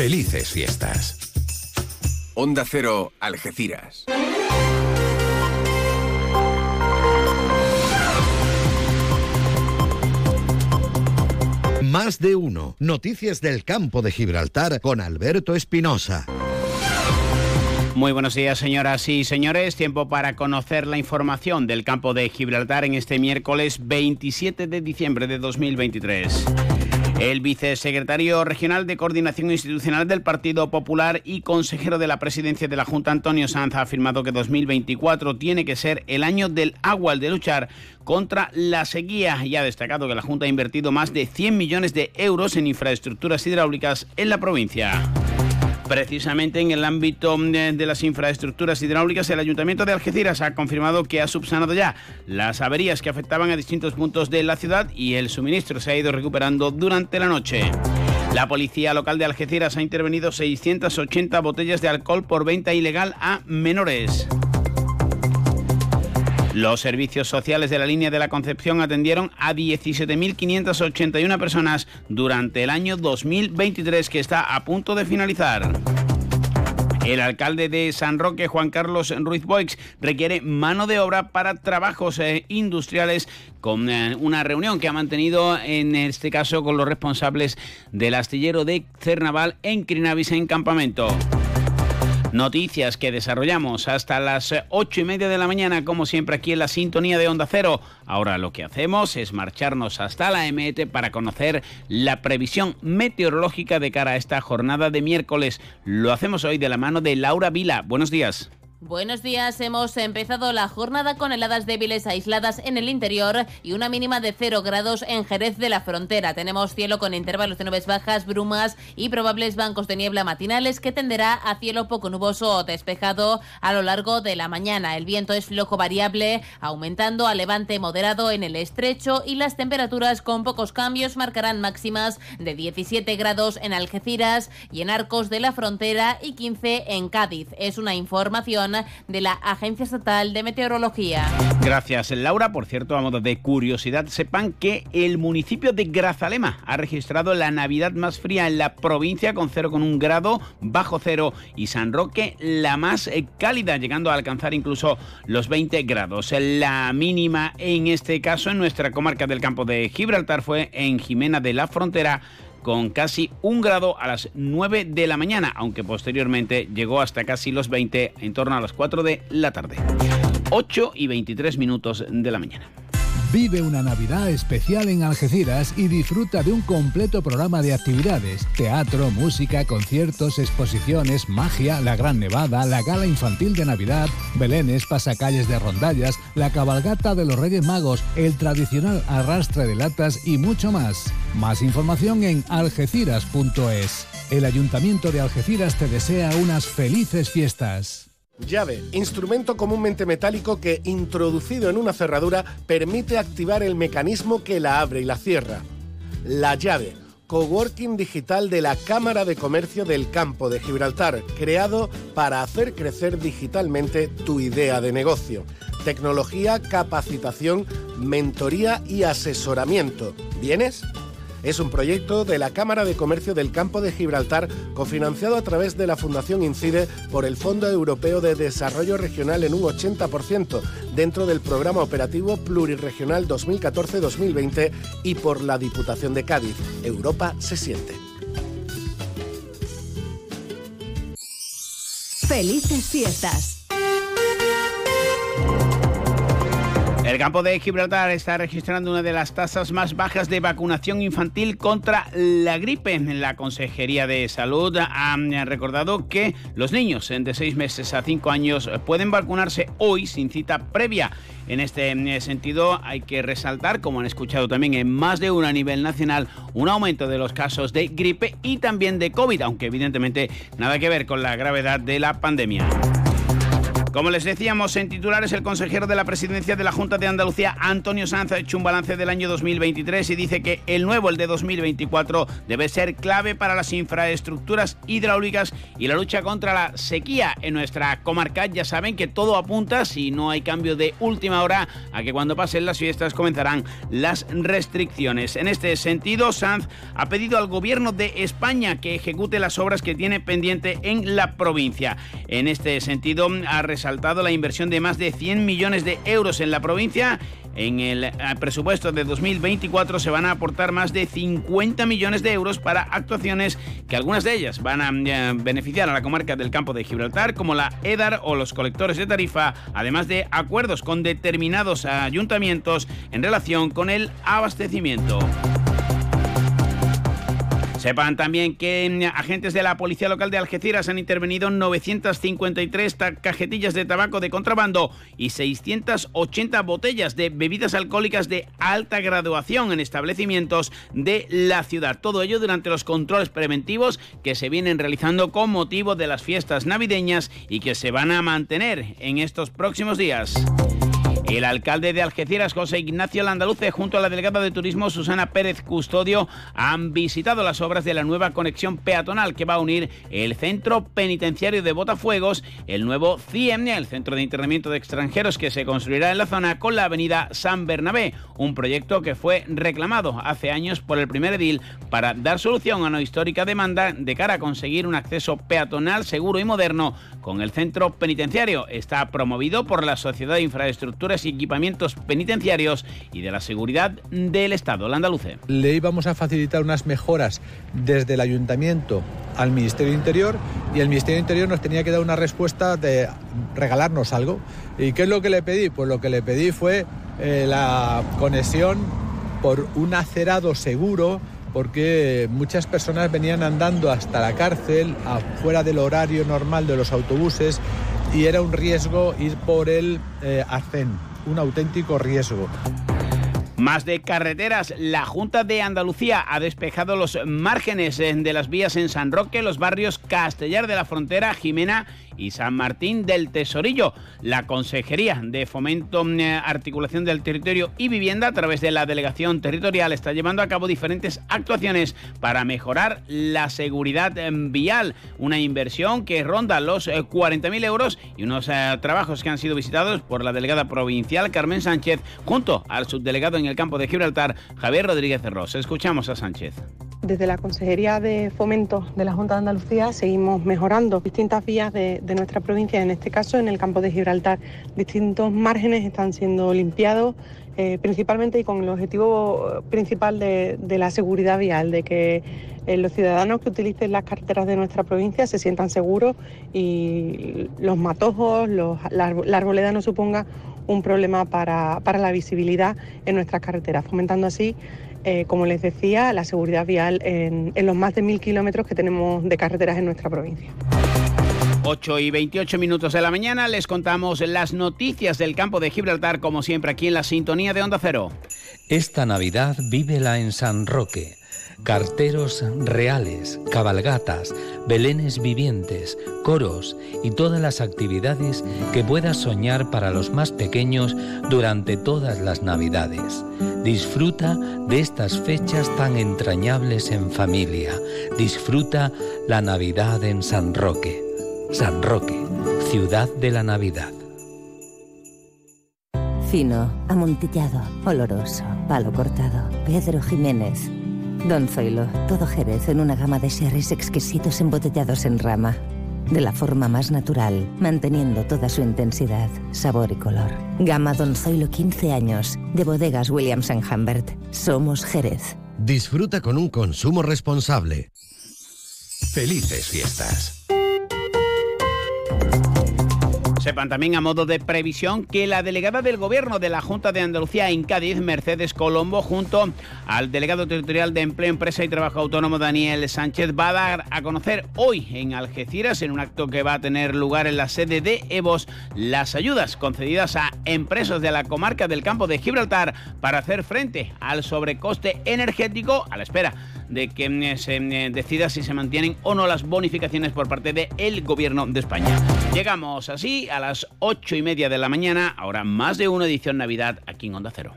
Felices fiestas. Onda Cero, Algeciras. Más de uno. Noticias del campo de Gibraltar con Alberto Espinosa. Muy buenos días, señoras y señores. Tiempo para conocer la información del campo de Gibraltar en este miércoles 27 de diciembre de 2023. El vicesecretario regional de Coordinación Institucional del Partido Popular y consejero de la presidencia de la Junta, Antonio Sanz, ha afirmado que 2024 tiene que ser el año del agua, el de luchar contra la sequía y ha destacado que la Junta ha invertido más de 100 millones de euros en infraestructuras hidráulicas en la provincia. Precisamente en el ámbito mm, de las infraestructuras hidráulicas, el Ayuntamiento de Algeciras ha confirmado que ha subsanado ya las averías que afectaban a distintos puntos de la ciudad y el suministro se ha ido recuperando durante la noche. La policía local de Algeciras ha intervenido 680 botellas de alcohol por venta ilegal a menores. Los servicios sociales de la línea de la Concepción atendieron a 17.581 personas durante el año 2023 que está a punto de finalizar. El alcalde de San Roque, Juan Carlos Ruiz Boix, requiere mano de obra para trabajos eh, industriales con eh, una reunión que ha mantenido en este caso con los responsables del astillero de Cernaval en Crinavis en campamento. Noticias que desarrollamos hasta las ocho y media de la mañana, como siempre aquí en la sintonía de Onda Cero. Ahora lo que hacemos es marcharnos hasta la MET para conocer la previsión meteorológica de cara a esta jornada de miércoles. Lo hacemos hoy de la mano de Laura Vila. Buenos días. Buenos días, hemos empezado la jornada con heladas débiles aisladas en el interior y una mínima de 0 grados en Jerez de la Frontera. Tenemos cielo con intervalos de nubes bajas, brumas y probables bancos de niebla matinales que tenderá a cielo poco nuboso o despejado a lo largo de la mañana. El viento es flojo variable, aumentando a levante moderado en el estrecho y las temperaturas con pocos cambios marcarán máximas de 17 grados en Algeciras y en Arcos de la Frontera y 15 en Cádiz. Es una información de la Agencia Estatal de Meteorología. Gracias, Laura. Por cierto, a modo de curiosidad, sepan que el municipio de Grazalema ha registrado la Navidad más fría en la provincia con 0,1 grado bajo cero y San Roque la más eh, cálida, llegando a alcanzar incluso los 20 grados. La mínima en este caso en nuestra comarca del campo de Gibraltar fue en Jimena de la Frontera con casi un grado a las 9 de la mañana, aunque posteriormente llegó hasta casi los 20 en torno a las 4 de la tarde. 8 y 23 minutos de la mañana. Vive una Navidad especial en Algeciras y disfruta de un completo programa de actividades, teatro, música, conciertos, exposiciones, magia, la Gran Nevada, la gala infantil de Navidad, belenes, pasacalles de rondallas, la cabalgata de los Reyes Magos, el tradicional arrastre de latas y mucho más. Más información en algeciras.es. El Ayuntamiento de Algeciras te desea unas felices fiestas. Llave, instrumento comúnmente metálico que, introducido en una cerradura, permite activar el mecanismo que la abre y la cierra. La llave, coworking digital de la Cámara de Comercio del Campo de Gibraltar, creado para hacer crecer digitalmente tu idea de negocio. Tecnología, capacitación, mentoría y asesoramiento. ¿Vienes? Es un proyecto de la Cámara de Comercio del Campo de Gibraltar cofinanciado a través de la Fundación Incide por el Fondo Europeo de Desarrollo Regional en un 80% dentro del Programa Operativo Pluriregional 2014-2020 y por la Diputación de Cádiz. Europa se siente. Felices fiestas. El campo de Gibraltar está registrando una de las tasas más bajas de vacunación infantil contra la gripe. La Consejería de Salud ha recordado que los niños de 6 meses a 5 años pueden vacunarse hoy sin cita previa. En este sentido, hay que resaltar, como han escuchado también en más de uno a nivel nacional, un aumento de los casos de gripe y también de COVID, aunque evidentemente nada que ver con la gravedad de la pandemia. Como les decíamos en titulares, el consejero de la presidencia de la Junta de Andalucía, Antonio Sanz, ha hecho un balance del año 2023 y dice que el nuevo, el de 2024, debe ser clave para las infraestructuras hidráulicas y la lucha contra la sequía en nuestra comarca. Ya saben que todo apunta, si no hay cambio de última hora, a que cuando pasen las fiestas comenzarán las restricciones. En este sentido, Sanz ha pedido al gobierno de España que ejecute las obras que tiene pendiente en la provincia. En este sentido, ha resaltado la inversión de más de 100 millones de euros en la provincia. En el eh, presupuesto de 2024 se van a aportar más de 50 millones de euros para actuaciones que algunas de ellas van a eh, beneficiar a la comarca del campo de Gibraltar, como la EDAR o los colectores de tarifa, además de acuerdos con determinados ayuntamientos en relación con el abastecimiento. Sepan también que agentes de la Policía Local de Algeciras han intervenido 953 cajetillas de tabaco de contrabando y 680 botellas de bebidas alcohólicas de alta graduación en establecimientos de la ciudad. Todo ello durante los controles preventivos que se vienen realizando con motivo de las fiestas navideñas y que se van a mantener en estos próximos días. El alcalde de Algeciras, José Ignacio Landaluce, junto a la delegada de turismo Susana Pérez Custodio, han visitado las obras de la nueva conexión peatonal que va a unir el centro penitenciario de Botafuegos, el nuevo CIEM, el centro de internamiento de extranjeros que se construirá en la zona, con la avenida San Bernabé, un proyecto que fue reclamado hace años por el primer edil para dar solución a una histórica demanda de cara a conseguir un acceso peatonal seguro y moderno con el centro penitenciario. Está promovido por la Sociedad de Infraestructuras equipamientos penitenciarios y de la seguridad del Estado, andaluce. Le íbamos a facilitar unas mejoras desde el ayuntamiento al Ministerio Interior y el Ministerio Interior nos tenía que dar una respuesta de regalarnos algo. ¿Y qué es lo que le pedí? Pues lo que le pedí fue eh, la conexión por un acerado seguro porque muchas personas venían andando hasta la cárcel, afuera del horario normal de los autobuses, y era un riesgo ir por el eh, un auténtico riesgo. Más de carreteras, la Junta de Andalucía ha despejado los márgenes eh, de las vías en San Roque, los barrios Castellar de la Frontera, Jimena y San Martín del Tesorillo. La Consejería de Fomento, mm, Articulación del Territorio y Vivienda, a través de la Delegación Territorial, está llevando a cabo diferentes actuaciones para mejorar la seguridad mm, vial. Una inversión que ronda los 40.000 eh, euros y unos eh, trabajos que han sido visitados por la delegada provincial Carmen Sánchez junto al subdelegado en el campo de Gibraltar, Javier Rodríguez Ros. Escuchamos a Sánchez. Desde la Consejería de Fomento de la Junta de Andalucía seguimos mejorando distintas vías de, nuestra provincia, en este caso en el campo de Gibraltar. Distintos márgenes están siendo limpiados, eh, principalmente y con el objetivo principal de, la seguridad vial, de que eh, los ciudadanos que utilicen las carreteras de nuestra provincia se sientan seguros y los matojos, la, arboleda no suponga un problema para, para la visibilidad en nuestras carreteras, fomentando así eh, como les decía, la seguridad vial en, los más de mil kilómetros que tenemos de carreteras en nuestra provincia. 8 y 28 minutos de la mañana les contamos las noticias del campo de Gibraltar, como siempre aquí en la sintonía de Onda Cero. Esta Navidad vívela en San Roque carteros reales, cabalgatas, belenes vivientes, coros y todas las actividades que puedas soñar para los más pequeños durante todas las Navidades. Disfruta de estas fechas tan entrañables en familia. Disfruta la Navidad en San Roque. San Roque, ciudad de la Navidad. Fino, amontillado, oloroso, palo cortado. Pedro Jiménez Don Zoilo, todo Jerez en una gama de sherries exquisitos embotellados en rama. De la forma más natural, manteniendo toda su intensidad, sabor y color. Gama Don Zoilo 15 años, de bodegas Williams ⁇ Humbert. Somos Jerez. Disfruta con un consumo responsable. Felices fiestas. Thank you. Sepan también a modo de previsión que la delegada del Gobierno de la Junta de Andalucía en Cádiz, Mercedes Colombo, junto al delegado territorial de Empleo, Empresa y Trabajo Autónomo, Daniel Sánchez, va a dar a conocer hoy en Algeciras, en un acto que va a tener lugar en la sede de EVOS, las ayudas concedidas a empresas de la comarca del campo de Gibraltar para hacer frente al sobrecoste energético a la espera de que mm, se mm, decida si se mantienen o no las bonificaciones por parte del Gobierno de España. Llegamos así a las ocho y media de la mañana, ahora más de una edición Navidad aquí en Onda Cero.